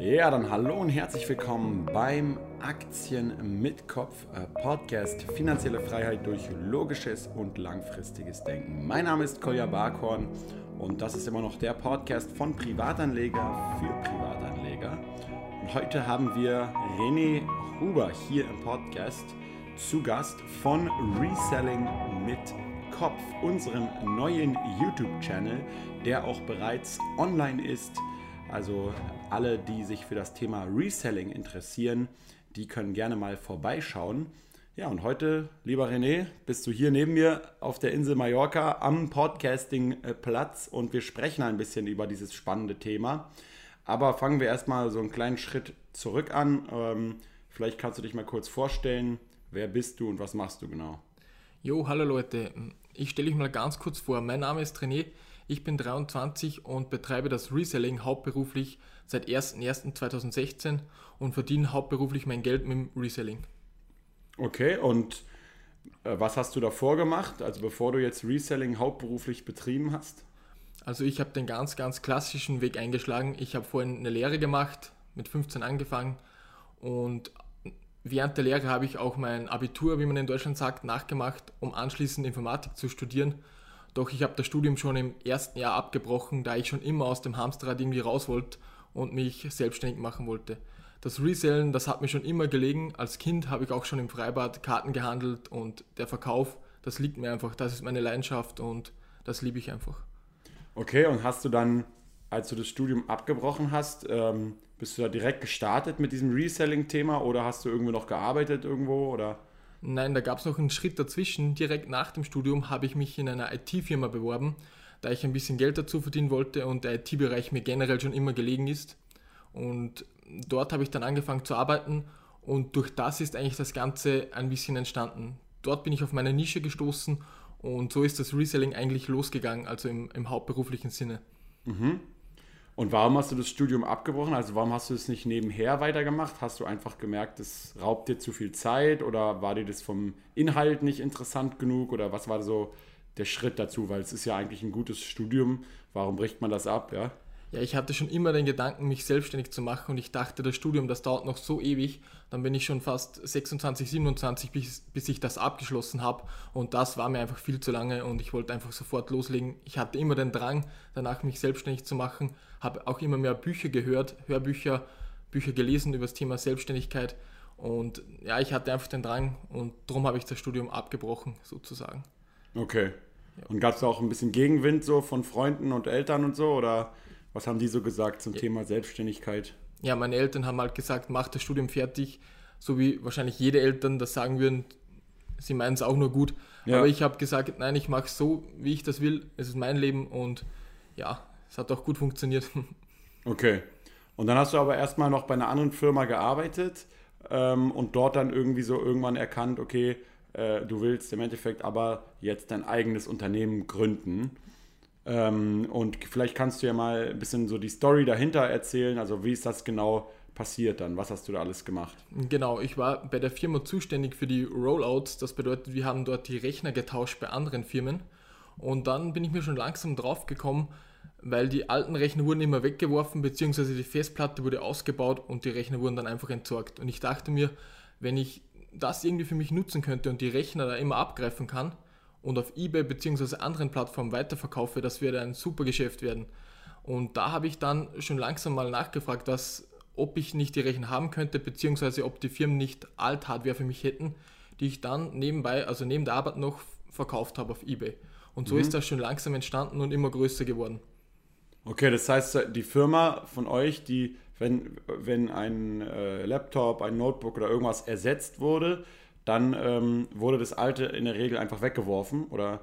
Ja, dann hallo und herzlich willkommen beim Aktien mit Kopf äh, Podcast Finanzielle Freiheit durch logisches und langfristiges Denken. Mein Name ist Kolja Barkhorn und das ist immer noch der Podcast von Privatanleger für Privatanleger. Und heute haben wir René Huber hier im Podcast zu Gast von Reselling mit Kopf, unserem neuen YouTube-Channel, der auch bereits online ist also alle, die sich für das Thema Reselling interessieren, die können gerne mal vorbeischauen. Ja, und heute, lieber René, bist du hier neben mir auf der Insel Mallorca am Podcasting-Platz und wir sprechen ein bisschen über dieses spannende Thema. Aber fangen wir erstmal so einen kleinen Schritt zurück an. Ähm, vielleicht kannst du dich mal kurz vorstellen. Wer bist du und was machst du genau? Jo, hallo Leute. Ich stelle mich mal ganz kurz vor. Mein Name ist René. Ich bin 23 und betreibe das Reselling hauptberuflich seit 01.01.2016 und verdiene hauptberuflich mein Geld mit dem Reselling. Okay, und äh, was hast du davor gemacht, also bevor du jetzt Reselling hauptberuflich betrieben hast? Also ich habe den ganz, ganz klassischen Weg eingeschlagen. Ich habe vorhin eine Lehre gemacht, mit 15 angefangen und während der Lehre habe ich auch mein Abitur, wie man in Deutschland sagt, nachgemacht, um anschließend Informatik zu studieren doch ich habe das Studium schon im ersten Jahr abgebrochen, da ich schon immer aus dem Hamsterrad irgendwie raus wollte und mich selbstständig machen wollte. Das Resellen, das hat mir schon immer gelegen. Als Kind habe ich auch schon im Freibad Karten gehandelt und der Verkauf, das liegt mir einfach. Das ist meine Leidenschaft und das liebe ich einfach. Okay, und hast du dann, als du das Studium abgebrochen hast, ähm, bist du da direkt gestartet mit diesem Reselling-Thema oder hast du irgendwo noch gearbeitet irgendwo oder? Nein, da gab es noch einen Schritt dazwischen. Direkt nach dem Studium habe ich mich in einer IT-Firma beworben, da ich ein bisschen Geld dazu verdienen wollte und der IT-Bereich mir generell schon immer gelegen ist. Und dort habe ich dann angefangen zu arbeiten und durch das ist eigentlich das Ganze ein bisschen entstanden. Dort bin ich auf meine Nische gestoßen und so ist das Reselling eigentlich losgegangen, also im, im hauptberuflichen Sinne. Mhm. Und warum hast du das Studium abgebrochen? Also warum hast du es nicht nebenher weitergemacht? Hast du einfach gemerkt, das raubt dir zu viel Zeit oder war dir das vom Inhalt nicht interessant genug oder was war so der Schritt dazu? Weil es ist ja eigentlich ein gutes Studium. Warum bricht man das ab? Ja? Ja, ich hatte schon immer den Gedanken, mich selbstständig zu machen und ich dachte, das Studium, das dauert noch so ewig, dann bin ich schon fast 26, 27, bis, bis ich das abgeschlossen habe und das war mir einfach viel zu lange und ich wollte einfach sofort loslegen. Ich hatte immer den Drang, danach mich selbstständig zu machen, habe auch immer mehr Bücher gehört, Hörbücher, Bücher gelesen über das Thema Selbstständigkeit und ja, ich hatte einfach den Drang und darum habe ich das Studium abgebrochen, sozusagen. Okay. Und gab es auch ein bisschen Gegenwind so von Freunden und Eltern und so oder was haben die so gesagt zum ja. Thema Selbstständigkeit? Ja, meine Eltern haben halt gesagt, mach das Studium fertig, so wie wahrscheinlich jede Eltern das sagen würden. Sie meinen es auch nur gut. Ja. Aber ich habe gesagt, nein, ich mache es so, wie ich das will. Es ist mein Leben und ja, es hat auch gut funktioniert. Okay. Und dann hast du aber erstmal noch bei einer anderen Firma gearbeitet ähm, und dort dann irgendwie so irgendwann erkannt, okay, äh, du willst im Endeffekt aber jetzt dein eigenes Unternehmen gründen. Ähm, und vielleicht kannst du ja mal ein bisschen so die Story dahinter erzählen. Also wie ist das genau passiert dann? Was hast du da alles gemacht? Genau, ich war bei der Firma zuständig für die Rollouts. Das bedeutet, wir haben dort die Rechner getauscht bei anderen Firmen. Und dann bin ich mir schon langsam drauf gekommen, weil die alten Rechner wurden immer weggeworfen, beziehungsweise die Festplatte wurde ausgebaut und die Rechner wurden dann einfach entsorgt. Und ich dachte mir, wenn ich das irgendwie für mich nutzen könnte und die Rechner da immer abgreifen kann, und auf eBay bzw. anderen Plattformen weiterverkaufe, das würde ein super Geschäft werden. Und da habe ich dann schon langsam mal nachgefragt, dass, ob ich nicht die Rechner haben könnte, beziehungsweise ob die Firmen nicht Alt-Hardware für mich hätten, die ich dann nebenbei, also neben der Arbeit noch verkauft habe auf eBay. Und so mhm. ist das schon langsam entstanden und immer größer geworden. Okay, das heißt, die Firma von euch, die, wenn, wenn ein äh, Laptop, ein Notebook oder irgendwas ersetzt wurde, dann ähm, wurde das alte in der Regel einfach weggeworfen oder?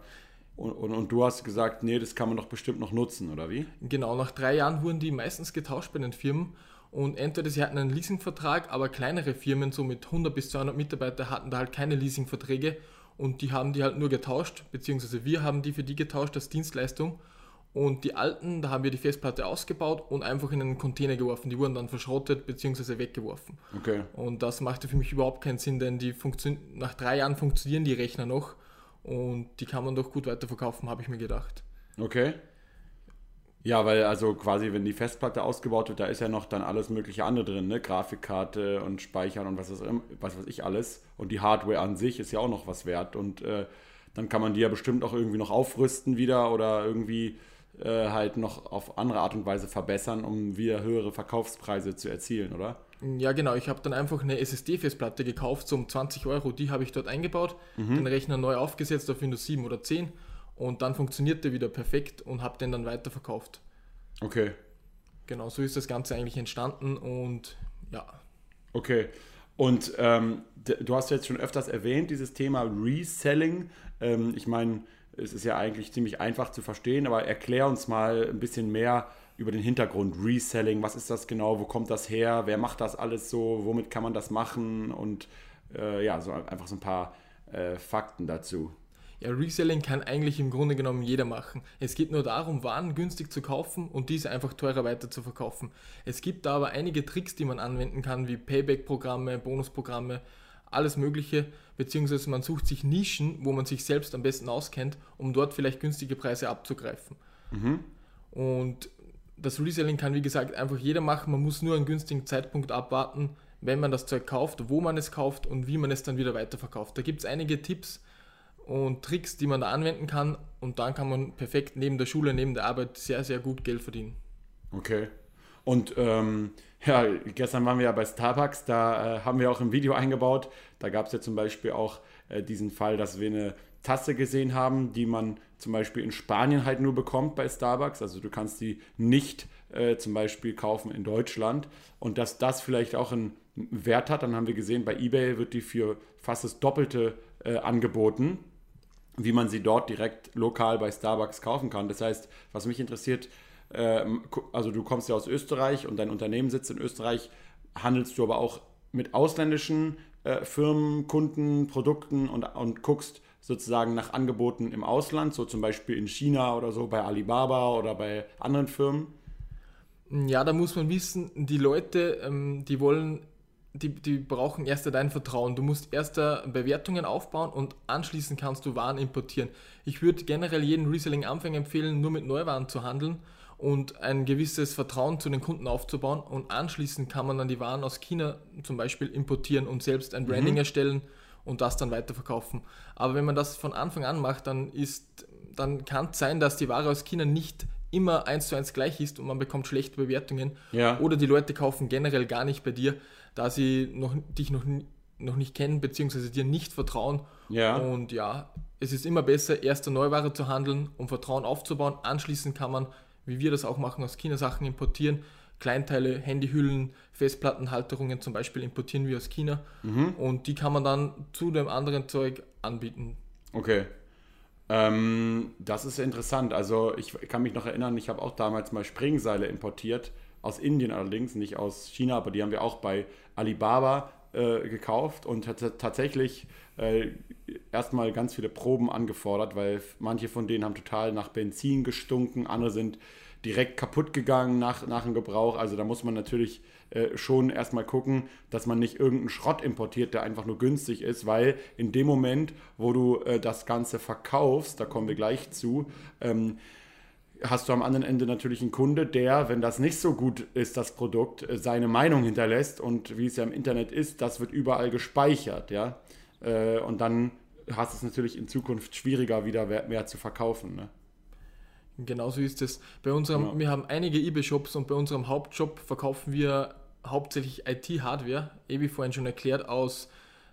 Und, und, und, du hast gesagt, nee, das kann man doch bestimmt noch nutzen, oder wie? Genau, nach drei Jahren wurden die meistens getauscht bei den Firmen. Und entweder sie hatten einen Leasingvertrag, aber kleinere Firmen, so mit 100 bis 200 Mitarbeiter, hatten da halt keine Leasingverträge. Und die haben die halt nur getauscht, beziehungsweise wir haben die für die getauscht als Dienstleistung und die alten, da haben wir die Festplatte ausgebaut und einfach in einen Container geworfen. Die wurden dann verschrottet bzw. weggeworfen. Okay. Und das machte für mich überhaupt keinen Sinn, denn die nach drei Jahren funktionieren die Rechner noch und die kann man doch gut weiterverkaufen, habe ich mir gedacht. Okay. Ja, weil also quasi, wenn die Festplatte ausgebaut wird, da ist ja noch dann alles mögliche andere drin, ne? Grafikkarte und Speichern und was, ist, was weiß ich alles. Und die Hardware an sich ist ja auch noch was wert. Und äh, dann kann man die ja bestimmt auch irgendwie noch aufrüsten wieder oder irgendwie äh, halt noch auf andere Art und Weise verbessern, um wieder höhere Verkaufspreise zu erzielen, oder? Ja, genau. Ich habe dann einfach eine SSD-Festplatte gekauft, so um 20 Euro. Die habe ich dort eingebaut, mhm. den Rechner neu aufgesetzt auf Windows 7 oder 10 und dann funktioniert der wieder perfekt und habe den dann weiterverkauft. Okay. Genau, so ist das Ganze eigentlich entstanden und ja. Okay. Und ähm, du hast jetzt schon öfters erwähnt, dieses Thema Reselling. Ähm, ich meine, es ist ja eigentlich ziemlich einfach zu verstehen, aber erklär uns mal ein bisschen mehr über den Hintergrund. Reselling, was ist das genau? Wo kommt das her? Wer macht das alles so? Womit kann man das machen? Und äh, ja, so einfach so ein paar äh, Fakten dazu. Ja, Reselling kann eigentlich im Grunde genommen jeder machen. Es geht nur darum, Waren günstig zu kaufen und diese einfach teurer weiter zu verkaufen. Es gibt da aber einige Tricks, die man anwenden kann, wie Payback-Programme, Bonusprogramme, alles Mögliche, beziehungsweise man sucht sich Nischen, wo man sich selbst am besten auskennt, um dort vielleicht günstige Preise abzugreifen. Mhm. Und das Reselling kann, wie gesagt, einfach jeder machen. Man muss nur einen günstigen Zeitpunkt abwarten, wenn man das Zeug kauft, wo man es kauft und wie man es dann wieder weiterverkauft. Da gibt es einige Tipps, und Tricks, die man da anwenden kann. Und dann kann man perfekt neben der Schule, neben der Arbeit sehr, sehr gut Geld verdienen. Okay. Und ähm, ja, gestern waren wir ja bei Starbucks, da äh, haben wir auch ein Video eingebaut. Da gab es ja zum Beispiel auch äh, diesen Fall, dass wir eine Tasse gesehen haben, die man zum Beispiel in Spanien halt nur bekommt bei Starbucks. Also du kannst die nicht äh, zum Beispiel kaufen in Deutschland. Und dass das vielleicht auch einen Wert hat, dann haben wir gesehen, bei eBay wird die für fast das Doppelte äh, angeboten wie man sie dort direkt lokal bei Starbucks kaufen kann. Das heißt, was mich interessiert, also du kommst ja aus Österreich und dein Unternehmen sitzt in Österreich, handelst du aber auch mit ausländischen äh, Firmen, Kunden, Produkten und, und guckst sozusagen nach Angeboten im Ausland, so zum Beispiel in China oder so bei Alibaba oder bei anderen Firmen? Ja, da muss man wissen, die Leute, ähm, die wollen die, die brauchen erst dein Vertrauen. Du musst erst Bewertungen aufbauen und anschließend kannst du Waren importieren. Ich würde generell jeden Reselling-Anfänger empfehlen, nur mit Neuwaren zu handeln und ein gewisses Vertrauen zu den Kunden aufzubauen und anschließend kann man dann die Waren aus China zum Beispiel importieren und selbst ein Branding mhm. erstellen und das dann weiterverkaufen. Aber wenn man das von Anfang an macht, dann ist, dann kann es sein, dass die Ware aus China nicht immer eins zu eins gleich ist und man bekommt schlechte Bewertungen. Ja. Oder die Leute kaufen generell gar nicht bei dir, da sie noch, dich noch, noch nicht kennen, beziehungsweise dir nicht vertrauen. Ja. Und ja, es ist immer besser, erst eine Neuware zu handeln, um Vertrauen aufzubauen. Anschließend kann man, wie wir das auch machen, aus China Sachen importieren. Kleinteile, Handyhüllen, Festplattenhalterungen zum Beispiel importieren wir aus China. Mhm. Und die kann man dann zu dem anderen Zeug anbieten. Okay. Ähm, das ist interessant. Also ich kann mich noch erinnern, ich habe auch damals mal Springseile importiert aus Indien allerdings, nicht aus China, aber die haben wir auch bei Alibaba äh, gekauft und hat tatsächlich äh, erstmal ganz viele Proben angefordert, weil manche von denen haben total nach Benzin gestunken, andere sind direkt kaputt gegangen nach, nach dem Gebrauch. Also da muss man natürlich äh, schon erstmal gucken, dass man nicht irgendeinen Schrott importiert, der einfach nur günstig ist, weil in dem Moment, wo du äh, das Ganze verkaufst, da kommen wir gleich zu, ähm, hast du am anderen Ende natürlich einen Kunde, der, wenn das nicht so gut ist, das Produkt, äh, seine Meinung hinterlässt und wie es ja im Internet ist, das wird überall gespeichert, ja. Äh, und dann hast du es natürlich in Zukunft schwieriger, wieder mehr zu verkaufen. Ne? Genauso ist es. Bei unserem, ja. wir haben einige eBay-Shops und bei unserem Hauptshop verkaufen wir hauptsächlich IT-Hardware, eh wie vorhin schon erklärt, aus,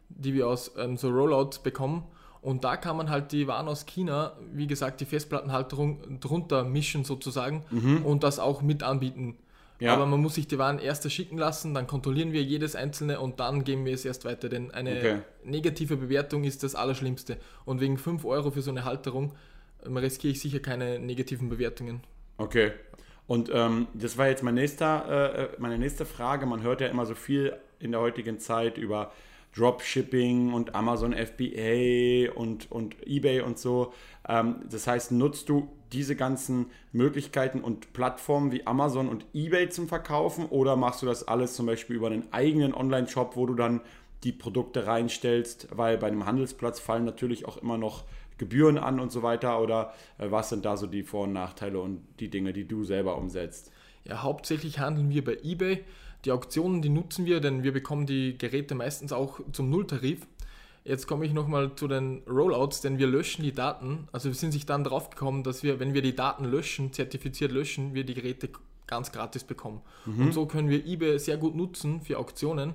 die wir aus ähm, so Rollouts bekommen. Und da kann man halt die Waren aus China, wie gesagt, die Festplattenhalterung drunter mischen sozusagen mhm. und das auch mit anbieten. Ja. Aber man muss sich die Waren erst schicken lassen, dann kontrollieren wir jedes einzelne und dann geben wir es erst weiter. Denn eine okay. negative Bewertung ist das Allerschlimmste. Und wegen 5 Euro für so eine Halterung ähm, riskiere ich sicher keine negativen Bewertungen. Okay. Und ähm, das war jetzt mein nächster, äh, meine nächste Frage. Man hört ja immer so viel in der heutigen Zeit über Dropshipping und Amazon FBA und, und eBay und so. Ähm, das heißt, nutzt du diese ganzen Möglichkeiten und Plattformen wie Amazon und eBay zum Verkaufen oder machst du das alles zum Beispiel über einen eigenen Online-Shop, wo du dann die Produkte reinstellst, weil bei einem Handelsplatz fallen natürlich auch immer noch Gebühren an und so weiter? Oder äh, was sind da so die Vor- und Nachteile und die Dinge, die du selber umsetzt? Ja, hauptsächlich handeln wir bei eBay. Die Auktionen, die nutzen wir, denn wir bekommen die Geräte meistens auch zum Nulltarif. Jetzt komme ich nochmal zu den Rollouts, denn wir löschen die Daten. Also wir sind sich dann drauf gekommen, dass wir, wenn wir die Daten löschen, zertifiziert löschen, wir die Geräte ganz gratis bekommen. Mhm. Und so können wir eBay sehr gut nutzen für Auktionen.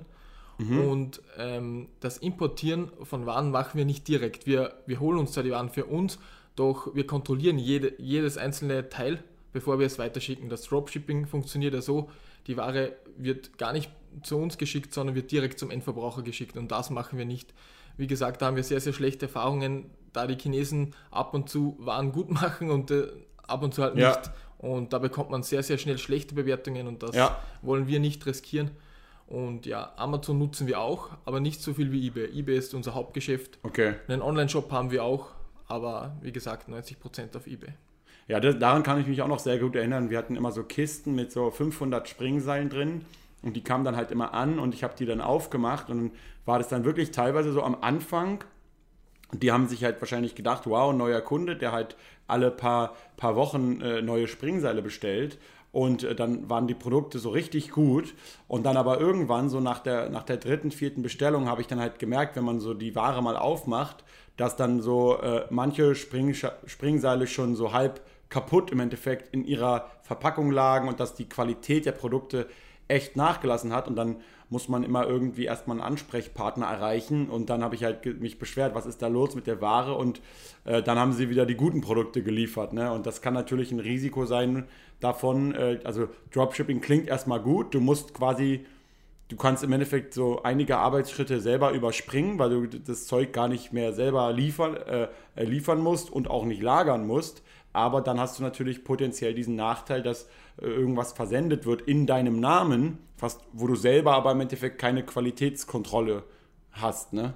Mhm. Und ähm, das Importieren von Waren machen wir nicht direkt. Wir, wir holen uns da die Waren für uns, doch wir kontrollieren jede, jedes einzelne Teil, bevor wir es weiterschicken. Das Dropshipping funktioniert ja so, die Ware wird gar nicht zu uns geschickt, sondern wird direkt zum Endverbraucher geschickt. Und das machen wir nicht. Wie gesagt, da haben wir sehr, sehr schlechte Erfahrungen, da die Chinesen ab und zu Waren gut machen und äh, ab und zu halt nicht. Ja. Und da bekommt man sehr, sehr schnell schlechte Bewertungen und das ja. wollen wir nicht riskieren. Und ja, Amazon nutzen wir auch, aber nicht so viel wie eBay. eBay ist unser Hauptgeschäft. Okay. Einen Online-Shop haben wir auch, aber wie gesagt, 90% auf eBay. Ja, das, daran kann ich mich auch noch sehr gut erinnern. Wir hatten immer so Kisten mit so 500 Springseilen drin und die kamen dann halt immer an und ich habe die dann aufgemacht und war das dann wirklich teilweise so am Anfang. Die haben sich halt wahrscheinlich gedacht, wow, neuer Kunde, der halt alle paar, paar Wochen äh, neue Springseile bestellt. Und äh, dann waren die Produkte so richtig gut. Und dann aber irgendwann, so nach der, nach der dritten, vierten Bestellung, habe ich dann halt gemerkt, wenn man so die Ware mal aufmacht, dass dann so äh, manche Spring, Springseile schon so halb kaputt im Endeffekt in ihrer Verpackung lagen und dass die Qualität der Produkte echt nachgelassen hat. Und dann muss man immer irgendwie erstmal einen Ansprechpartner erreichen. Und dann habe ich halt mich beschwert, was ist da los mit der Ware? Und äh, dann haben sie wieder die guten Produkte geliefert ne? und das kann natürlich ein Risiko sein davon, äh, also Dropshipping klingt erstmal gut, du musst quasi, du kannst im Endeffekt so einige Arbeitsschritte selber überspringen, weil du das Zeug gar nicht mehr selber liefern, äh, liefern musst und auch nicht lagern musst, aber dann hast du natürlich potenziell diesen Nachteil, dass äh, irgendwas versendet wird in deinem Namen, fast, wo du selber aber im Endeffekt keine Qualitätskontrolle hast, ne?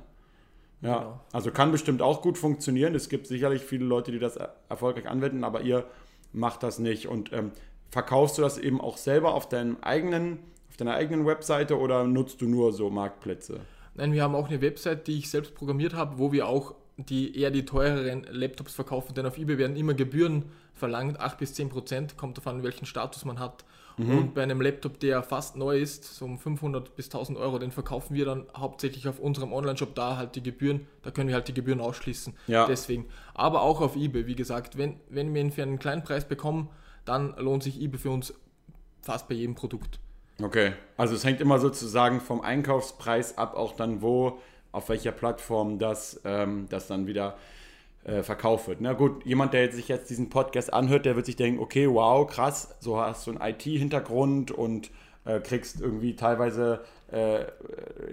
Ja, genau. also kann bestimmt auch gut funktionieren. Es gibt sicherlich viele Leute, die das erfolgreich anwenden, aber ihr macht das nicht. Und ähm, verkaufst du das eben auch selber auf deinem eigenen, auf deiner eigenen Webseite oder nutzt du nur so Marktplätze? Nein, wir haben auch eine Website, die ich selbst programmiert habe, wo wir auch die eher die teureren Laptops verkaufen, denn auf eBay werden immer Gebühren verlangt, 8 bis 10 Prozent, kommt davon, welchen Status man hat. Mhm. Und bei einem Laptop, der fast neu ist, so um 500 bis 1000 Euro, den verkaufen wir dann hauptsächlich auf unserem Online-Shop, da halt die Gebühren, da können wir halt die Gebühren ausschließen. Ja. Deswegen. Aber auch auf eBay, wie gesagt, wenn, wenn wir ihn für einen kleinen Preis bekommen, dann lohnt sich eBay für uns fast bei jedem Produkt. Okay, also es hängt immer sozusagen vom Einkaufspreis ab, auch dann wo auf welcher Plattform das, ähm, das dann wieder äh, verkauft wird. Na gut, jemand, der sich jetzt diesen Podcast anhört, der wird sich denken, okay, wow, krass, so hast du einen IT-Hintergrund und äh, kriegst irgendwie teilweise äh,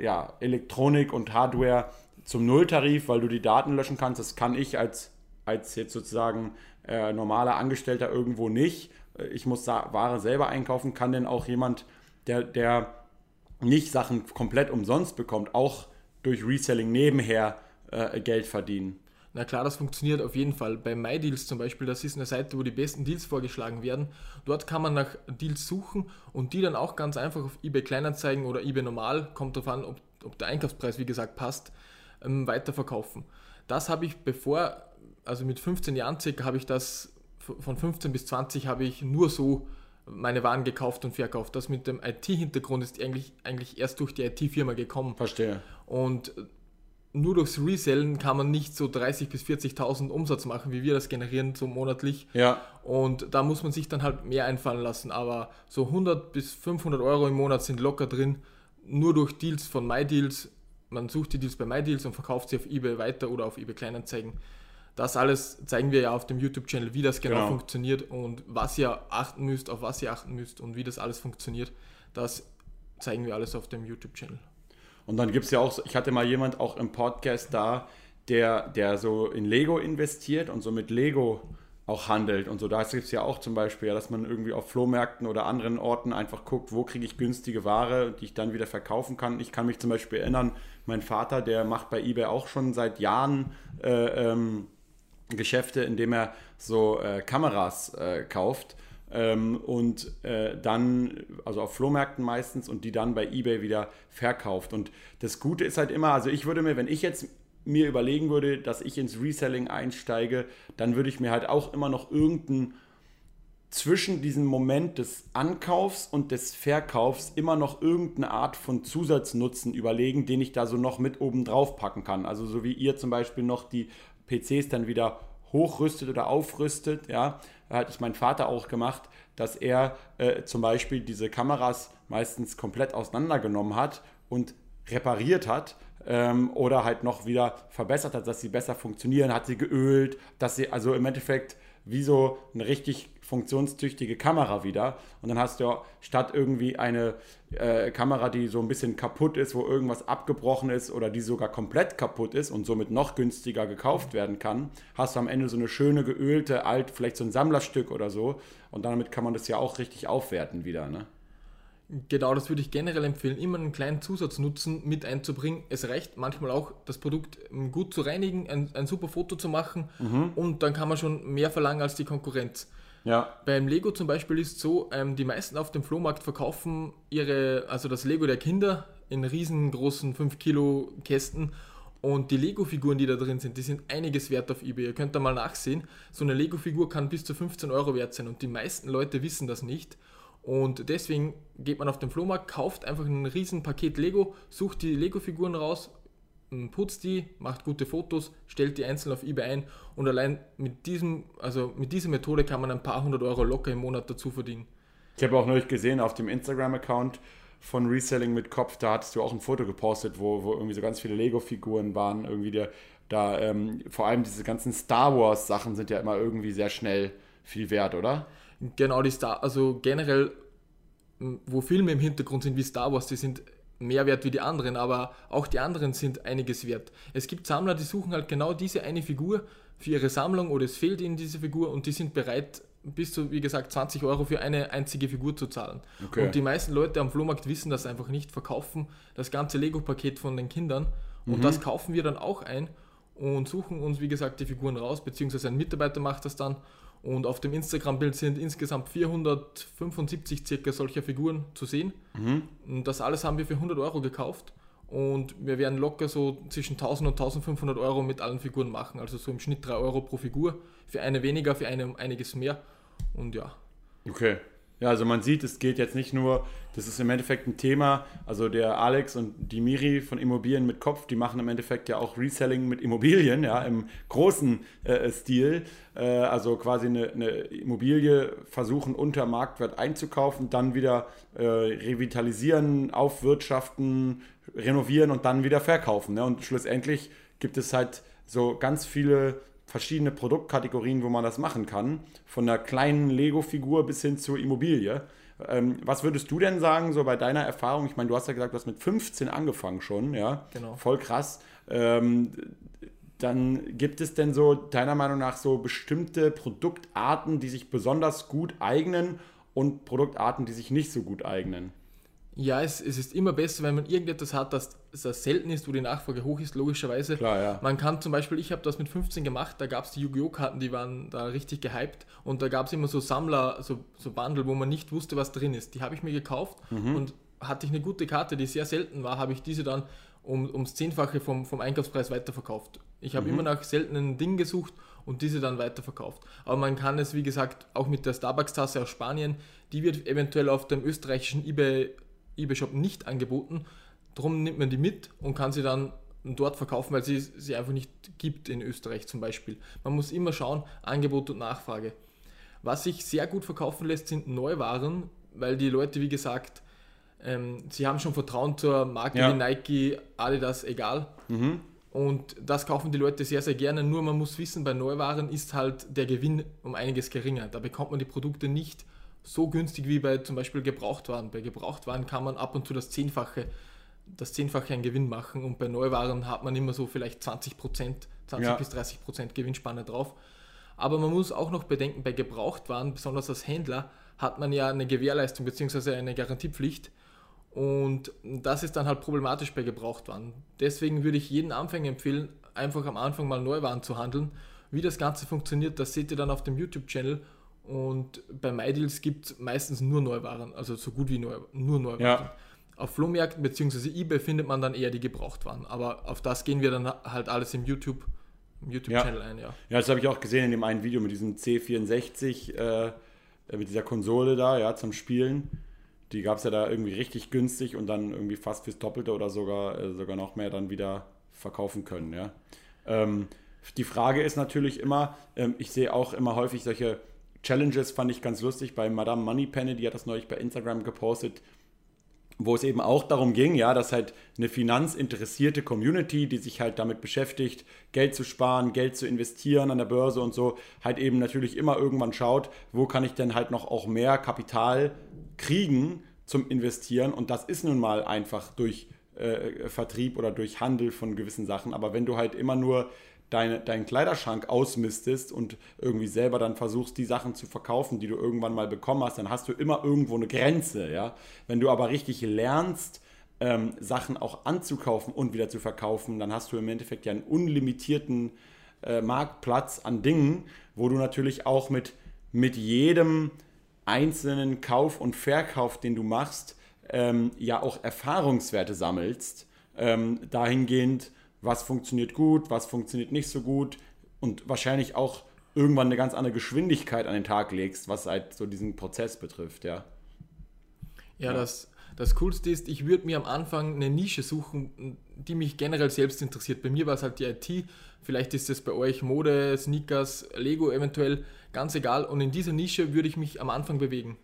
ja, Elektronik und Hardware zum Nulltarif, weil du die Daten löschen kannst. Das kann ich als, als jetzt sozusagen äh, normaler Angestellter irgendwo nicht. Äh, ich muss Ware selber einkaufen. Kann denn auch jemand, der, der nicht Sachen komplett umsonst bekommt, auch durch Reselling nebenher äh, Geld verdienen. Na klar, das funktioniert auf jeden Fall. Bei MyDeals zum Beispiel, das ist eine Seite, wo die besten Deals vorgeschlagen werden. Dort kann man nach Deals suchen und die dann auch ganz einfach auf eBay Kleinanzeigen oder eBay Normal, kommt darauf an, ob, ob der Einkaufspreis, wie gesagt, passt, ähm, weiterverkaufen. Das habe ich bevor, also mit 15 Jahren circa, habe ich das, von 15 bis 20 habe ich nur so meine Waren gekauft und verkauft. Das mit dem IT-Hintergrund ist eigentlich, eigentlich erst durch die IT-Firma gekommen. Verstehe. Und nur durchs Resellen kann man nicht so 30.000 bis 40.000 Umsatz machen, wie wir das generieren, so monatlich. Ja. Und da muss man sich dann halt mehr einfallen lassen. Aber so 100 bis 500 Euro im Monat sind locker drin, nur durch Deals von MyDeals. Man sucht die Deals bei MyDeals und verkauft sie auf eBay weiter oder auf eBay Kleinanzeigen. Das alles zeigen wir ja auf dem YouTube-Channel, wie das genau, genau, funktioniert und was ihr achten müsst, auf was ihr achten müsst und wie das alles funktioniert. Das zeigen wir alles auf dem YouTube-Channel. Und dann gibt es ja auch, ich hatte mal jemand auch im Podcast da, der, der so in Lego investiert und so mit Lego auch handelt und so. Da gibt es ja auch zum Beispiel, dass man irgendwie auf Flohmärkten oder anderen Orten einfach guckt, wo kriege ich günstige Ware, die ich dann wieder verkaufen kann. Ich kann mich zum Beispiel erinnern, mein Vater, der macht bei eBay auch schon seit Jahren äh, ähm, Geschäfte, indem er so äh, Kameras äh, kauft ähm, und äh, dann, also auf Flohmärkten meistens, und die dann bei eBay wieder verkauft. Und das Gute ist halt immer, also ich würde mir, wenn ich jetzt mir überlegen würde, dass ich ins Reselling einsteige, dann würde ich mir halt auch immer noch irgendeinen zwischen diesem Moment des Ankaufs und des Verkaufs immer noch irgendeine Art von Zusatznutzen überlegen, den ich da so noch mit oben drauf packen kann. Also so wie ihr zum Beispiel noch die PCs dann wieder hochrüstet oder aufrüstet, ja, hat es mein Vater auch gemacht, dass er äh, zum Beispiel diese Kameras meistens komplett auseinandergenommen hat und repariert hat ähm, oder halt noch wieder verbessert hat, dass sie besser funktionieren, hat sie geölt, dass sie also im Endeffekt wie so eine richtig funktionstüchtige Kamera wieder. Und dann hast du statt irgendwie eine äh, Kamera, die so ein bisschen kaputt ist, wo irgendwas abgebrochen ist oder die sogar komplett kaputt ist und somit noch günstiger gekauft werden kann, hast du am Ende so eine schöne geölte, alt, vielleicht so ein Sammlerstück oder so. Und damit kann man das ja auch richtig aufwerten wieder. Ne? Genau, das würde ich generell empfehlen, immer einen kleinen Zusatznutzen mit einzubringen. Es reicht manchmal auch, das Produkt ähm, gut zu reinigen, ein, ein super Foto zu machen mhm. und dann kann man schon mehr verlangen als die Konkurrenz. Ja. Beim Lego zum Beispiel ist es so, ähm, die meisten auf dem Flohmarkt verkaufen ihre, also das Lego der Kinder in riesengroßen 5 Kilo Kästen und die Lego-Figuren, die da drin sind, die sind einiges wert auf eBay. Ihr könnt da mal nachsehen. So eine Lego-Figur kann bis zu 15 Euro wert sein und die meisten Leute wissen das nicht. Und deswegen geht man auf den Flohmarkt, kauft einfach ein riesen Paket Lego, sucht die Lego-Figuren raus, putzt die, macht gute Fotos, stellt die einzeln auf eBay ein und allein mit diesem, also mit dieser Methode kann man ein paar hundert Euro locker im Monat dazu verdienen. Ich habe auch neulich gesehen auf dem Instagram-Account von Reselling mit Kopf, da hattest du auch ein Foto gepostet, wo, wo irgendwie so ganz viele Lego-Figuren waren. Irgendwie der, da, ähm, vor allem diese ganzen Star Wars-Sachen sind ja immer irgendwie sehr schnell viel wert, oder? Genau, die Star, also generell, wo Filme im Hintergrund sind wie Star Wars, die sind mehr wert wie die anderen, aber auch die anderen sind einiges wert. Es gibt Sammler, die suchen halt genau diese eine Figur für ihre Sammlung oder es fehlt ihnen diese Figur und die sind bereit, bis zu, wie gesagt, 20 Euro für eine einzige Figur zu zahlen. Okay. Und die meisten Leute am Flohmarkt wissen das einfach nicht, verkaufen das ganze Lego-Paket von den Kindern und mhm. das kaufen wir dann auch ein und suchen uns, wie gesagt, die Figuren raus, beziehungsweise ein Mitarbeiter macht das dann und auf dem Instagram-Bild sind insgesamt 475 circa solcher Figuren zu sehen. Mhm. Und das alles haben wir für 100 Euro gekauft. Und wir werden locker so zwischen 1000 und 1500 Euro mit allen Figuren machen. Also so im Schnitt 3 Euro pro Figur. Für eine weniger, für eine einiges mehr. Und ja. Okay. Ja, also man sieht, es geht jetzt nicht nur, das ist im Endeffekt ein Thema, also der Alex und die Miri von Immobilien mit Kopf, die machen im Endeffekt ja auch Reselling mit Immobilien, ja, im großen äh, Stil. Äh, also quasi eine, eine, Immobilie versuchen unter Marktwert einzukaufen, dann wieder äh, revitalisieren, aufwirtschaften, renovieren und dann wieder verkaufen. Ne? Und schlussendlich gibt es halt so ganz viele verschiedene Produktkategorien, wo man das machen kann. Von einer kleinen Lego-Figur bis hin zur Immobilie. Ähm, was würdest du denn sagen, so bei deiner Erfahrung? Ich meine, du hast ja gesagt, du hast mit 15 angefangen schon, ja? Genau. Voll krass. Ähm, dann gibt es denn so deiner Meinung nach so bestimmte Produktarten, die sich besonders gut eignen und Produktarten, die sich nicht so gut eignen? Ja, es, es ist immer besser, wenn man irgendetwas hat, das, das selten ist, wo die Nachfrage hoch ist, logischerweise. Klar, ja. Man kann zum Beispiel, ich habe das mit 15 gemacht, da gab es die Yu-Gi-Oh! Karten, die waren da richtig gehypt und da gab es immer so Sammler, so, so Bundle, wo man nicht wusste, was drin ist. Die habe ich mir gekauft mhm. und hatte ich eine gute Karte, die sehr selten war, habe ich diese dann um, ums Zehnfache vom, vom Einkaufspreis weiterverkauft. Ich habe mhm. immer nach seltenen Dingen gesucht und diese dann weiterverkauft. Aber man kann es, wie gesagt, auch mit der Starbucks-Tasse aus Spanien, die wird eventuell auf dem österreichischen eBay eBay-Shop nicht angeboten. Darum nimmt man die mit und kann sie dann dort verkaufen, weil sie sie einfach nicht gibt in Österreich zum Beispiel. Man muss immer schauen, Angebot und Nachfrage. Was sich sehr gut verkaufen lässt, sind Neuwaren, weil die Leute, wie gesagt, ähm, sie haben schon Vertrauen zur Marke ja. wie Nike, Adidas, egal. Mhm. Und das kaufen die Leute sehr, sehr gerne. Nur man muss wissen, bei Neuwaren ist halt der Gewinn um einiges geringer. Da bekommt man die Produkte nicht so günstig wie bei zum Beispiel Gebrauchtwaren. Bei Gebrauchtwaren kann man ab und zu das Zehnfache, das Zehnfache an Gewinn machen und bei Neuwaren hat man immer so vielleicht 20 Prozent, 20 ja. bis 30 Prozent Gewinnspanne drauf. Aber man muss auch noch bedenken, bei Gebrauchtwaren, besonders als Händler, hat man ja eine Gewährleistung bzw. eine Garantiepflicht. Und das ist dann halt problematisch bei Gebrauchtwaren. Deswegen würde ich jedem Anfänger empfehlen, einfach am Anfang mal Neuwaren zu handeln. Wie das Ganze funktioniert, das seht ihr dann auf dem YouTube-Channel und bei MyDeals gibt es meistens nur Neuwaren, also so gut wie neu, nur Neuwaren. Ja. Auf Flohmärkten bzw. eBay findet man dann eher die Gebrauchtwaren. Aber auf das gehen wir dann halt alles im YouTube, im YouTube-Channel ja. ein, ja. Ja, das habe ich auch gesehen in dem einen Video mit diesem C64, äh, mit dieser Konsole da, ja, zum Spielen. Die gab es ja da irgendwie richtig günstig und dann irgendwie fast fürs Doppelte oder sogar, äh, sogar noch mehr dann wieder verkaufen können, ja. Ähm, die Frage ist natürlich immer, ähm, ich sehe auch immer häufig solche Challenges, fand ich ganz lustig bei Madame Moneypenny, die hat das neulich bei Instagram gepostet, wo es eben auch darum ging, ja, dass halt eine finanzinteressierte Community, die sich halt damit beschäftigt, Geld zu sparen, Geld zu investieren an der Börse und so, halt eben natürlich immer irgendwann schaut, wo kann ich denn halt noch auch mehr Kapital kriegen zum Investieren? Und das ist nun mal einfach durch äh, Vertrieb oder durch Handel von gewissen Sachen, aber wenn du halt immer nur deine, deinen Kleiderschrank ausmistest und irgendwie selber dann versuchst, die Sachen zu verkaufen, die du irgendwann mal bekommen hast, dann hast du immer irgendwo eine Grenze. Ja? Wenn du aber richtig lernst, ähm, Sachen auch anzukaufen und wieder zu verkaufen, dann hast du im Endeffekt ja einen unlimitierten äh, Marktplatz an Dingen, wo du natürlich auch mit, mit jedem einzelnen Kauf und Verkauf, den du machst, ähm, ja auch Erfahrungswerte sammelst. Ähm, dahingehend, was funktioniert gut, was funktioniert nicht so gut und wahrscheinlich auch irgendwann eine ganz andere Geschwindigkeit an den Tag legst, was halt so diesen Prozess betrifft, ja. Ja, ja. Das, das Coolste ist, ich würde mir am Anfang eine Nische suchen, die mich generell selbst interessiert. Bei mir war es halt die IT, vielleicht ist es bei euch Mode, Sneakers, Lego eventuell, ganz egal. Und in dieser Nische würde ich mich am Anfang bewegen.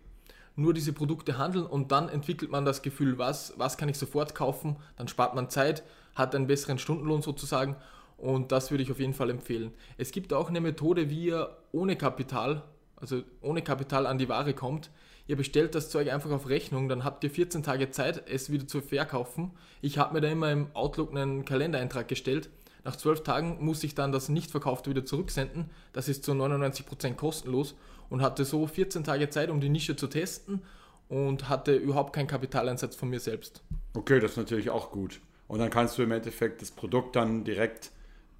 Nur diese Produkte handeln und dann entwickelt man das Gefühl, was, was kann ich sofort kaufen, dann spart man Zeit hat einen besseren Stundenlohn sozusagen und das würde ich auf jeden Fall empfehlen. Es gibt auch eine Methode, wie ihr ohne Kapital, also ohne Kapital an die Ware kommt. Ihr bestellt das Zeug einfach auf Rechnung, dann habt ihr 14 Tage Zeit, es wieder zu verkaufen. Ich habe mir da immer im Outlook einen Kalendereintrag gestellt. Nach 12 Tagen muss ich dann das nicht verkaufte wieder zurücksenden. Das ist zu 99% kostenlos und hatte so 14 Tage Zeit, um die Nische zu testen und hatte überhaupt keinen Kapitaleinsatz von mir selbst. Okay, das ist natürlich auch gut. Und dann kannst du im Endeffekt das Produkt dann direkt,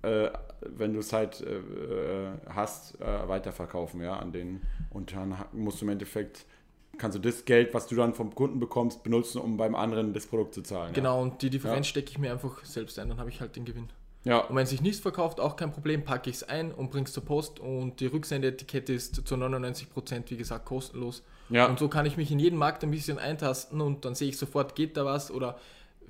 äh, wenn du es halt äh, äh, hast, äh, weiterverkaufen, ja, an den. Und dann musst du im Endeffekt, kannst du das Geld, was du dann vom Kunden bekommst, benutzen, um beim anderen das Produkt zu zahlen. Genau, ja. und die Differenz ja. stecke ich mir einfach selbst ein, dann habe ich halt den Gewinn. Ja. Und wenn sich nicht verkauft, auch kein Problem, packe ich es ein und bringe es zur Post und die Rücksendeetikette ist zu 99% wie gesagt kostenlos. Ja. Und so kann ich mich in jeden Markt ein bisschen eintasten und dann sehe ich sofort, geht da was oder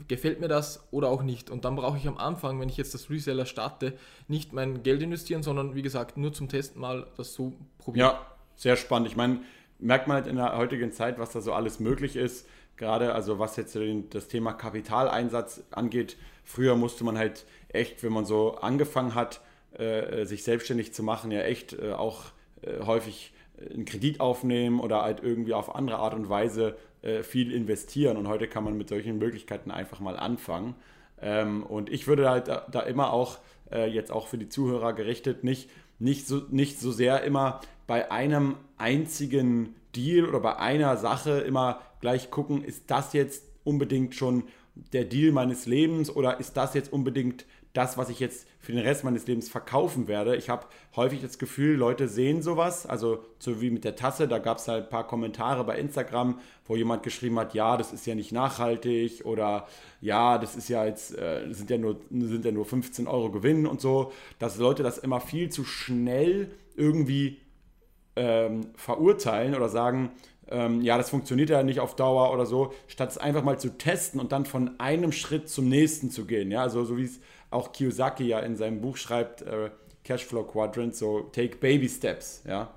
gefällt mir das oder auch nicht. Und dann brauche ich am Anfang, wenn ich jetzt das Reseller starte, nicht mein Geld investieren, sondern wie gesagt, nur zum Testen mal das so probieren. Ja, sehr spannend. Ich meine, merkt man halt in der heutigen Zeit, was da so alles möglich ist. Gerade also was jetzt das Thema Kapitaleinsatz angeht. Früher musste man halt echt, wenn man so angefangen hat, äh, sich selbstständig zu machen, ja echt äh, auch äh, häufig einen Kredit aufnehmen oder halt irgendwie auf andere Art und Weise äh, viel investieren. Und heute kann man mit solchen Möglichkeiten einfach mal anfangen. Ähm, und ich würde halt da, da immer auch, äh, jetzt auch für die Zuhörer gerichtet, nicht, nicht, so, nicht so sehr immer bei einem einzigen Deal oder bei einer Sache immer gleich gucken, ist das jetzt unbedingt schon der Deal meines Lebens oder ist das jetzt unbedingt das, was ich jetzt für den Rest meines Lebens verkaufen werde. Ich habe häufig das Gefühl, Leute sehen sowas, also so wie mit der Tasse, da gab es halt ein paar Kommentare bei Instagram, wo jemand geschrieben hat, ja, das ist ja nicht nachhaltig oder ja, das ist ja jetzt, äh, sind, ja nur, sind ja nur 15 Euro Gewinn und so, dass Leute das immer viel zu schnell irgendwie ähm, verurteilen oder sagen, ähm, ja, das funktioniert ja nicht auf Dauer oder so, statt es einfach mal zu testen und dann von einem Schritt zum nächsten zu gehen. Ja, also so wie es auch Kiyosaki ja in seinem Buch schreibt, äh, Cashflow Quadrant, so take baby steps, ja.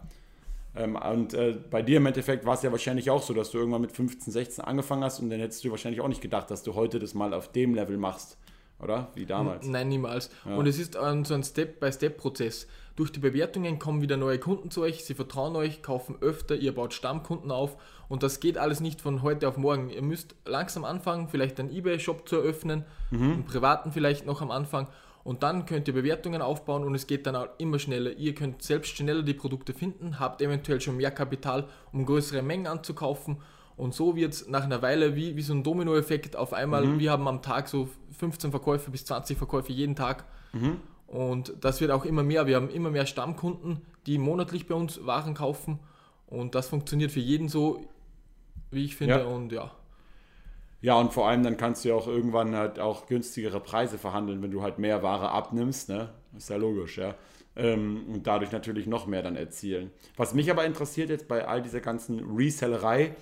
Ähm, und äh, bei dir im Endeffekt war es ja wahrscheinlich auch so, dass du irgendwann mit 15, 16 angefangen hast und dann hättest du wahrscheinlich auch nicht gedacht, dass du heute das mal auf dem Level machst, oder? Wie damals. Nein, niemals. Ja. Und es ist ein, so ein Step-by-Step-Prozess. Durch die Bewertungen kommen wieder neue Kunden zu euch, sie vertrauen euch, kaufen öfter, ihr baut Stammkunden auf und das geht alles nicht von heute auf morgen. Ihr müsst langsam anfangen, vielleicht einen Ebay-Shop zu eröffnen, mhm. einen privaten vielleicht noch am Anfang und dann könnt ihr Bewertungen aufbauen und es geht dann auch immer schneller. Ihr könnt selbst schneller die Produkte finden, habt eventuell schon mehr Kapital, um größere Mengen anzukaufen und so wird es nach einer Weile wie, wie so ein Dominoeffekt auf einmal. Mhm. Wir haben am Tag so 15 Verkäufe bis 20 Verkäufe jeden Tag. Mhm. Und das wird auch immer mehr. Wir haben immer mehr Stammkunden, die monatlich bei uns Waren kaufen. Und das funktioniert für jeden so, wie ich finde. Ja. Und ja. Ja, und vor allem dann kannst du ja auch irgendwann halt auch günstigere Preise verhandeln, wenn du halt mehr Ware abnimmst, ne? Ist ja logisch, ja. Ähm, und dadurch natürlich noch mehr dann erzielen. Was mich aber interessiert jetzt bei all dieser ganzen Resellerei,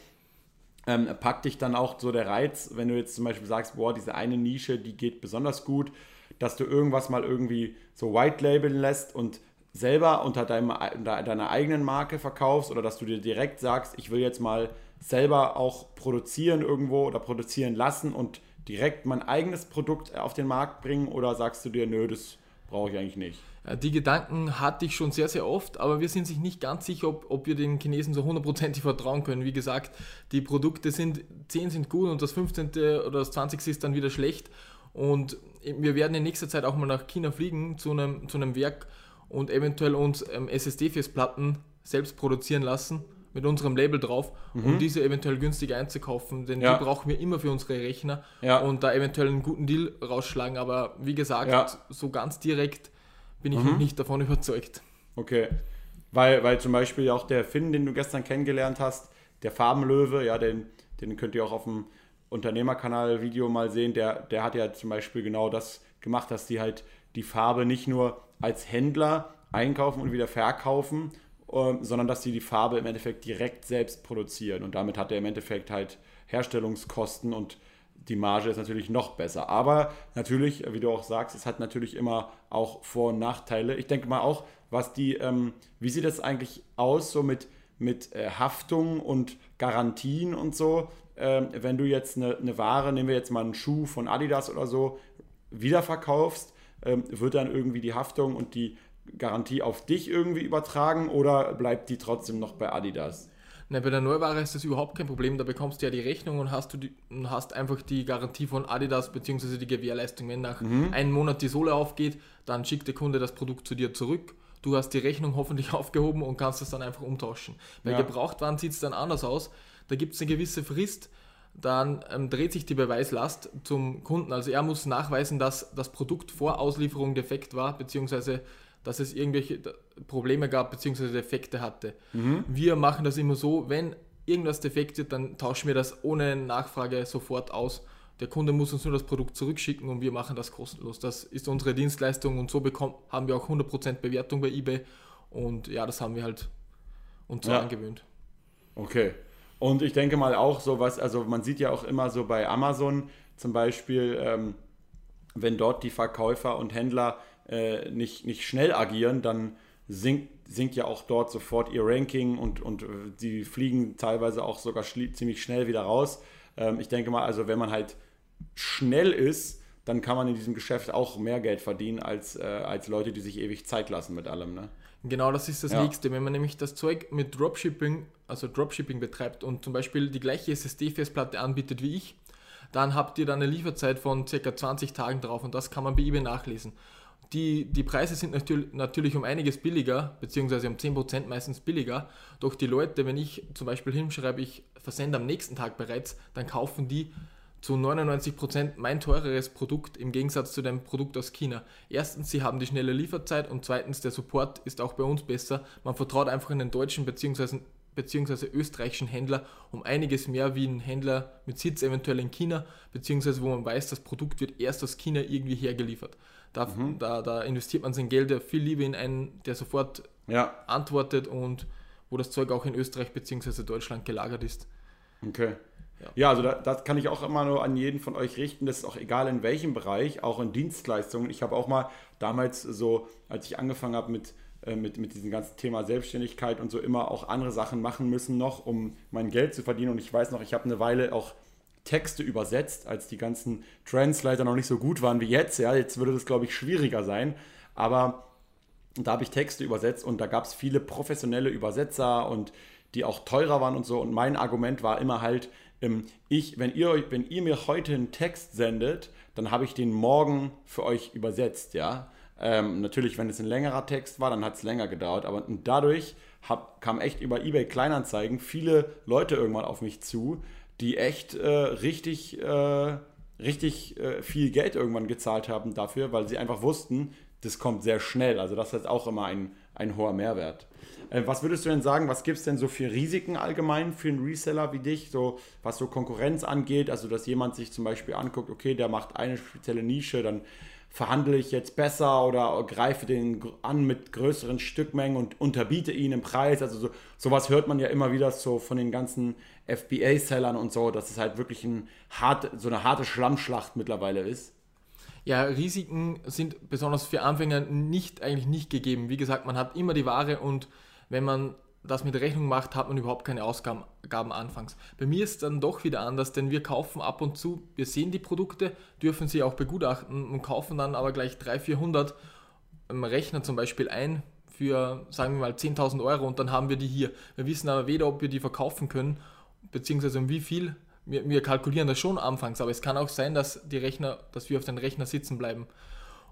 ähm, packt dich dann auch so der Reiz, wenn du jetzt zum Beispiel sagst, boah, diese eine Nische, die geht besonders gut, dass du irgendwas mal irgendwie so white labeln lässt und selber unter deinem, deiner eigenen Marke verkaufst oder dass du dir direkt sagst, ich will jetzt mal selber auch produzieren irgendwo oder produzieren lassen und direkt mein eigenes Produkt auf den Markt bringen oder sagst du dir, nö, das brauche ich eigentlich nicht? Die Gedanken hatte ich schon sehr, sehr oft, aber wir sind sich nicht ganz sicher, ob, ob wir den Chinesen so hundertprozentig vertrauen können. Wie gesagt, die Produkte sind, 10 sind gut und das 15. oder das 20. ist dann wieder schlecht. Und wir werden in nächster Zeit auch mal nach China fliegen zu einem, zu einem Werk und eventuell uns ähm, SSD-Festplatten selbst produzieren lassen mit unserem Label drauf, mhm. um diese eventuell günstig einzukaufen, denn ja. die brauchen wir immer für unsere Rechner ja. und da eventuell einen guten Deal rausschlagen. Aber wie gesagt, ja. so ganz direkt bin ich mhm. nicht davon überzeugt. Okay. Weil, weil zum Beispiel auch der Finn, den du gestern kennengelernt hast, der Farbenlöwe, ja, den, den könnt ihr auch auf dem Unternehmerkanal-Video mal sehen, der, der hat ja zum Beispiel genau das gemacht, dass die halt die Farbe nicht nur als Händler einkaufen und wieder verkaufen, ähm, sondern dass sie die Farbe im Endeffekt direkt selbst produzieren. Und damit hat er im Endeffekt halt Herstellungskosten und die Marge ist natürlich noch besser. Aber natürlich, wie du auch sagst, es hat natürlich immer auch Vor- und Nachteile. Ich denke mal auch, was die, ähm, wie sieht das eigentlich aus, so mit, mit äh, Haftung und Garantien und so? Ähm, wenn du jetzt eine, eine, Ware, nehmen wir jetzt mal einen Schuh von Adidas oder so, wiederverkaufst, ähm, wird dann irgendwie die Haftung und die Garantie auf dich irgendwie übertragen oder bleibt die trotzdem noch bei Adidas? Nein, bei der Neuware ist das überhaupt kein Problem. Da bekommst du ja die Rechnung und hast, du die, hast einfach die Garantie von Adidas bzw. die Gewährleistung. Wenn nach mhm. einem Monat die Sohle aufgeht, dann schickt der Kunde das Produkt zu dir zurück. Du hast die Rechnung hoffentlich aufgehoben und kannst es dann einfach umtauschen. Bei ja. Gebrauchtwaren sieht es dann anders aus. Da gibt es eine gewisse Frist, dann ähm, dreht sich die Beweislast zum Kunden. Also er muss nachweisen, dass das Produkt vor Auslieferung defekt war, beziehungsweise dass es irgendwelche Probleme gab bzw. Defekte hatte. Mhm. Wir machen das immer so, wenn irgendwas defekt wird, dann tauschen wir das ohne Nachfrage sofort aus. Der Kunde muss uns nur das Produkt zurückschicken und wir machen das kostenlos. Das ist unsere Dienstleistung und so bekommen, haben wir auch 100% Bewertung bei eBay und ja, das haben wir halt uns so ja. angewöhnt. Okay. Und ich denke mal auch so was, also man sieht ja auch immer so bei Amazon zum Beispiel, ähm, wenn dort die Verkäufer und Händler äh, nicht, nicht schnell agieren, dann sinkt, sinkt ja auch dort sofort ihr Ranking und, und äh, die fliegen teilweise auch sogar ziemlich schnell wieder raus. Ähm, ich denke mal, also wenn man halt schnell ist, dann kann man in diesem Geschäft auch mehr Geld verdienen als, äh, als Leute, die sich ewig Zeit lassen mit allem. Ne? Genau, das ist das ja. Nächste. Wenn man nämlich das Zeug mit Dropshipping, also Dropshipping betreibt und zum Beispiel die gleiche SSD-Festplatte anbietet wie ich, dann habt ihr da eine Lieferzeit von ca. 20 Tagen drauf und das kann man bei eBay nachlesen. Die, die Preise sind natürlich, natürlich um einiges billiger, beziehungsweise um 10% meistens billiger. Doch die Leute, wenn ich zum Beispiel hinschreibe, ich versende am nächsten Tag bereits, dann kaufen die zu 99% mein teureres Produkt im Gegensatz zu dem Produkt aus China. Erstens, sie haben die schnelle Lieferzeit und zweitens, der Support ist auch bei uns besser. Man vertraut einfach in den deutschen bzw. beziehungsweise österreichischen Händler um einiges mehr wie ein Händler mit Sitz eventuell in China, beziehungsweise wo man weiß, das Produkt wird erst aus China irgendwie hergeliefert. Da, mhm. da, da investiert man sein Geld ja viel lieber in einen, der sofort ja. antwortet und wo das Zeug auch in Österreich bzw. Deutschland gelagert ist. Okay. Ja, ja also da, das kann ich auch immer nur an jeden von euch richten. Das ist auch egal in welchem Bereich, auch in Dienstleistungen. Ich habe auch mal damals so, als ich angefangen habe mit, äh, mit, mit diesem ganzen Thema Selbstständigkeit und so, immer auch andere Sachen machen müssen noch, um mein Geld zu verdienen. Und ich weiß noch, ich habe eine Weile auch Texte übersetzt, als die ganzen Translator noch nicht so gut waren wie jetzt. Ja, jetzt würde das, glaube ich, schwieriger sein. Aber da habe ich Texte übersetzt und da gab es viele professionelle Übersetzer und die auch teurer waren und so. Und mein Argument war immer halt, ich, wenn ihr, wenn ihr mir heute einen Text sendet, dann habe ich den morgen für euch übersetzt, ja. Ähm, natürlich, wenn es ein längerer Text war, dann hat es länger gedauert. Aber dadurch hab, kam echt über eBay Kleinanzeigen viele Leute irgendwann auf mich zu, die echt äh, richtig, äh, richtig äh, viel Geld irgendwann gezahlt haben dafür, weil sie einfach wussten, das kommt sehr schnell. Also das ist auch immer ein, ein hoher Mehrwert. Äh, was würdest du denn sagen, was gibt es denn so für Risiken allgemein für einen Reseller wie dich, so was so Konkurrenz angeht? Also, dass jemand sich zum Beispiel anguckt, okay, der macht eine spezielle Nische, dann verhandle ich jetzt besser oder greife den an mit größeren Stückmengen und unterbiete ihn im Preis. Also so, sowas hört man ja immer wieder so von den ganzen FBA-Sellern und so, dass es halt wirklich ein hart, so eine harte Schlammschlacht mittlerweile ist. Ja, Risiken sind besonders für Anfänger nicht eigentlich nicht gegeben. Wie gesagt, man hat immer die Ware und wenn man das mit Rechnung macht, hat man überhaupt keine Ausgaben anfangs. Bei mir ist es dann doch wieder anders, denn wir kaufen ab und zu, wir sehen die Produkte, dürfen sie auch begutachten und kaufen dann aber gleich 300, 400 im Rechner zum Beispiel ein für, sagen wir mal, 10.000 Euro und dann haben wir die hier. Wir wissen aber weder, ob wir die verkaufen können, beziehungsweise um wie viel. Wir, wir kalkulieren das schon anfangs, aber es kann auch sein, dass die Rechner, dass wir auf den Rechner sitzen bleiben.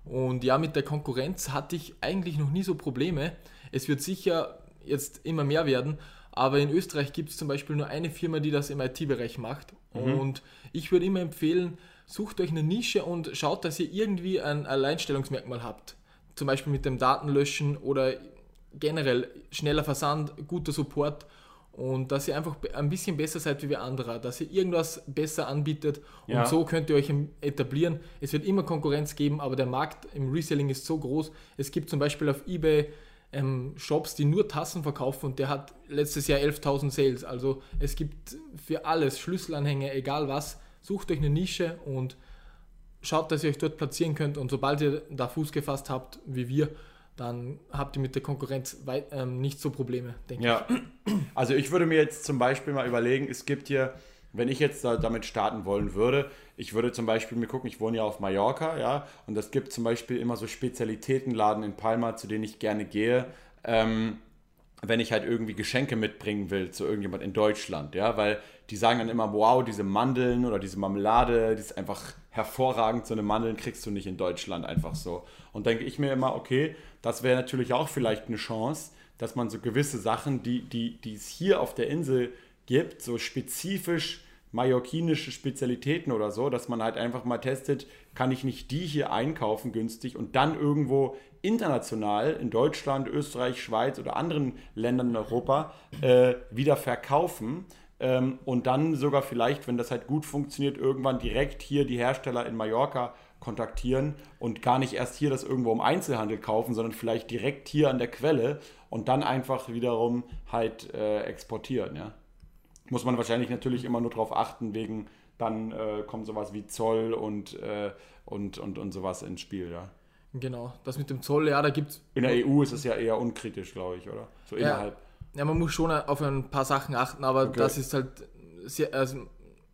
Und ja, mit der Konkurrenz hatte ich eigentlich noch nie so Probleme. Es wird sicher jetzt immer mehr werden. Aber in Österreich gibt es zum Beispiel nur eine Firma, die das im IT-Bereich macht. Mhm. Und ich würde immer empfehlen, sucht euch eine Nische und schaut, dass ihr irgendwie ein Alleinstellungsmerkmal habt. Zum Beispiel mit dem Datenlöschen oder generell schneller Versand, guter Support und dass ihr einfach ein bisschen besser seid wie wir andere, dass ihr irgendwas besser anbietet und ja. so könnt ihr euch etablieren. Es wird immer Konkurrenz geben, aber der Markt im Reselling ist so groß. Es gibt zum Beispiel auf eBay ähm, Shops, die nur Tassen verkaufen und der hat letztes Jahr 11.000 Sales. Also es gibt für alles Schlüsselanhänge, egal was. Sucht euch eine Nische und schaut, dass ihr euch dort platzieren könnt und sobald ihr da Fuß gefasst habt, wie wir, dann habt ihr mit der Konkurrenz weit, ähm, nicht so Probleme, denke ja. ich. Also ich würde mir jetzt zum Beispiel mal überlegen, es gibt hier, wenn ich jetzt da damit starten wollen würde, ich würde zum Beispiel mir gucken, ich wohne ja auf Mallorca, ja, und es gibt zum Beispiel immer so Spezialitätenladen in Palma, zu denen ich gerne gehe. Ähm, wenn ich halt irgendwie Geschenke mitbringen will zu irgendjemand in Deutschland, ja, weil die sagen dann immer, wow, diese Mandeln oder diese Marmelade, die ist einfach hervorragend, so eine Mandeln kriegst du nicht in Deutschland einfach so. Und denke ich mir immer, okay, das wäre natürlich auch vielleicht eine Chance, dass man so gewisse Sachen, die, die, die es hier auf der Insel gibt, so spezifisch mallorquinische Spezialitäten oder so, dass man halt einfach mal testet, kann ich nicht die hier einkaufen günstig und dann irgendwo international in Deutschland, Österreich, Schweiz oder anderen Ländern in Europa äh, wieder verkaufen ähm, und dann sogar vielleicht, wenn das halt gut funktioniert, irgendwann direkt hier die Hersteller in Mallorca kontaktieren und gar nicht erst hier das irgendwo im Einzelhandel kaufen, sondern vielleicht direkt hier an der Quelle und dann einfach wiederum halt äh, exportieren, ja muss man wahrscheinlich natürlich immer nur darauf achten, wegen dann äh, kommt sowas wie Zoll und, äh, und, und, und sowas ins Spiel, ja. Genau, das mit dem Zoll, ja, da gibt es. In der EU ist es ja eher unkritisch, glaube ich, oder? So innerhalb. Ja, ja, man muss schon auf ein paar Sachen achten, aber okay. das ist halt sehr, also,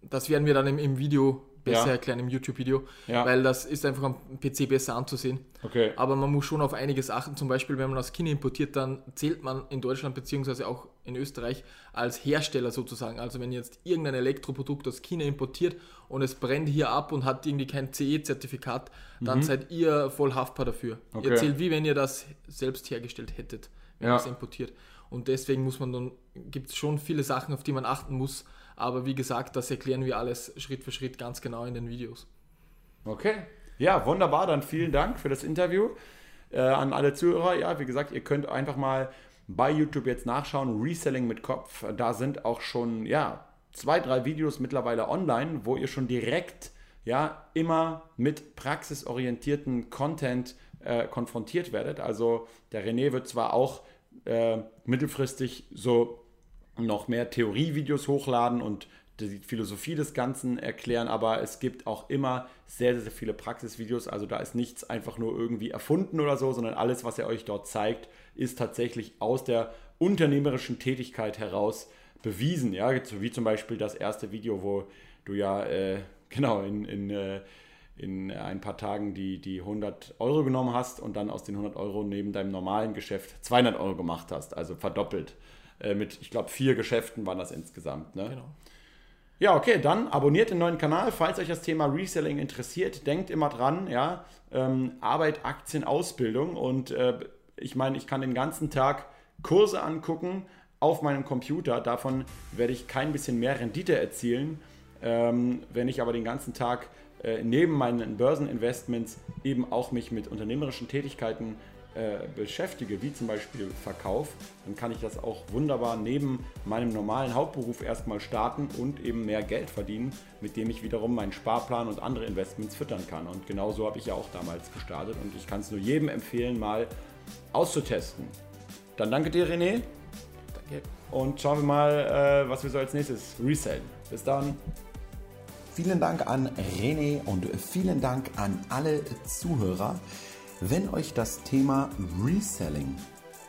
das werden wir dann im, im Video besser ja. erklären im YouTube-Video, ja. weil das ist einfach am PC besser anzusehen. Okay. Aber man muss schon auf einiges achten. Zum Beispiel, wenn man aus China importiert, dann zählt man in Deutschland bzw. auch in Österreich als Hersteller sozusagen. Also wenn jetzt irgendein Elektroprodukt aus China importiert und es brennt hier ab und hat irgendwie kein CE-Zertifikat, dann mhm. seid ihr voll haftbar dafür. Okay. Ihr zählt wie wenn ihr das selbst hergestellt hättet, wenn ja. ihr es importiert. Und deswegen muss man dann, gibt es schon viele Sachen, auf die man achten muss, aber wie gesagt, das erklären wir alles Schritt für Schritt ganz genau in den Videos. Okay. Ja, wunderbar. Dann vielen Dank für das Interview äh, an alle Zuhörer. Ja, wie gesagt, ihr könnt einfach mal bei YouTube jetzt nachschauen. Reselling mit Kopf. Da sind auch schon, ja, zwei, drei Videos mittlerweile online, wo ihr schon direkt, ja, immer mit praxisorientierten Content äh, konfrontiert werdet. Also der René wird zwar auch äh, mittelfristig so noch mehr Theorievideos hochladen und die Philosophie des Ganzen erklären, aber es gibt auch immer sehr, sehr viele Praxisvideos. Also da ist nichts einfach nur irgendwie erfunden oder so, sondern alles, was er euch dort zeigt, ist tatsächlich aus der unternehmerischen Tätigkeit heraus bewiesen. Ja, wie zum Beispiel das erste Video, wo du ja äh, genau in, in, äh, in ein paar Tagen die, die 100 Euro genommen hast und dann aus den 100 Euro neben deinem normalen Geschäft 200 Euro gemacht hast, also verdoppelt. Äh, mit, ich glaube, vier Geschäften waren das insgesamt. Ne? Genau. Ja, okay, dann abonniert den neuen Kanal, falls euch das Thema Reselling interessiert. Denkt immer dran, ja, ähm, Arbeit, Aktien, Ausbildung. Und äh, ich meine, ich kann den ganzen Tag Kurse angucken auf meinem Computer. Davon werde ich kein bisschen mehr Rendite erzielen. Ähm, wenn ich aber den ganzen Tag äh, neben meinen Börseninvestments eben auch mich mit unternehmerischen Tätigkeiten äh, beschäftige, wie zum Beispiel Verkauf, dann kann ich das auch wunderbar neben meinem normalen Hauptberuf erstmal starten und eben mehr Geld verdienen, mit dem ich wiederum meinen Sparplan und andere Investments füttern kann. Und genau so habe ich ja auch damals gestartet und ich kann es nur jedem empfehlen, mal auszutesten. Dann danke dir, René. Danke. Und schauen wir mal, äh, was wir so als nächstes resellen. Bis dann. Vielen Dank an René und vielen Dank an alle Zuhörer. Wenn euch das Thema Reselling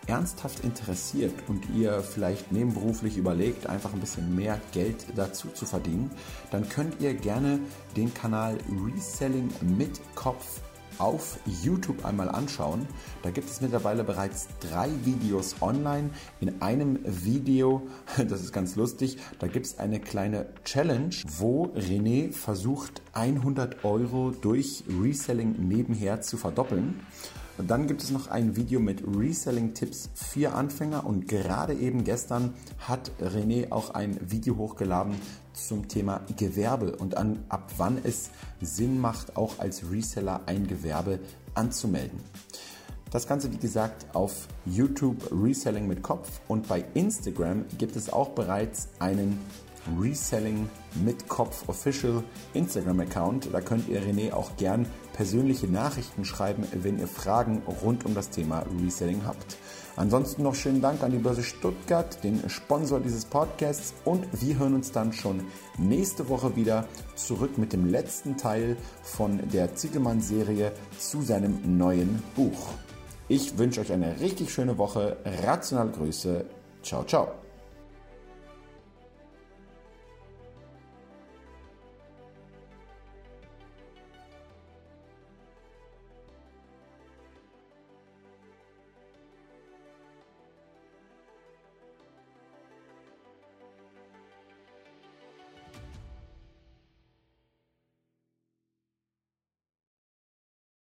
ernsthaft interessiert und ihr vielleicht nebenberuflich überlegt, einfach ein bisschen mehr Geld dazu zu verdienen, dann könnt ihr gerne den Kanal Reselling mit Kopf auf YouTube einmal anschauen. Da gibt es mittlerweile bereits drei Videos online. In einem Video, das ist ganz lustig, da gibt es eine kleine Challenge, wo René versucht 100 Euro durch Reselling nebenher zu verdoppeln. Dann gibt es noch ein Video mit Reselling-Tipps für Anfänger und gerade eben gestern hat René auch ein Video hochgeladen zum Thema Gewerbe und an, ab wann es Sinn macht, auch als Reseller ein Gewerbe anzumelden. Das Ganze, wie gesagt, auf YouTube Reselling mit Kopf und bei Instagram gibt es auch bereits einen Reselling mit Kopf Official Instagram Account. Da könnt ihr René auch gern persönliche Nachrichten schreiben, wenn ihr Fragen rund um das Thema Reselling habt. Ansonsten noch schönen Dank an die Börse Stuttgart, den Sponsor dieses Podcasts und wir hören uns dann schon nächste Woche wieder zurück mit dem letzten Teil von der Ziegelmann-Serie zu seinem neuen Buch. Ich wünsche euch eine richtig schöne Woche. Rationale Grüße. Ciao, ciao.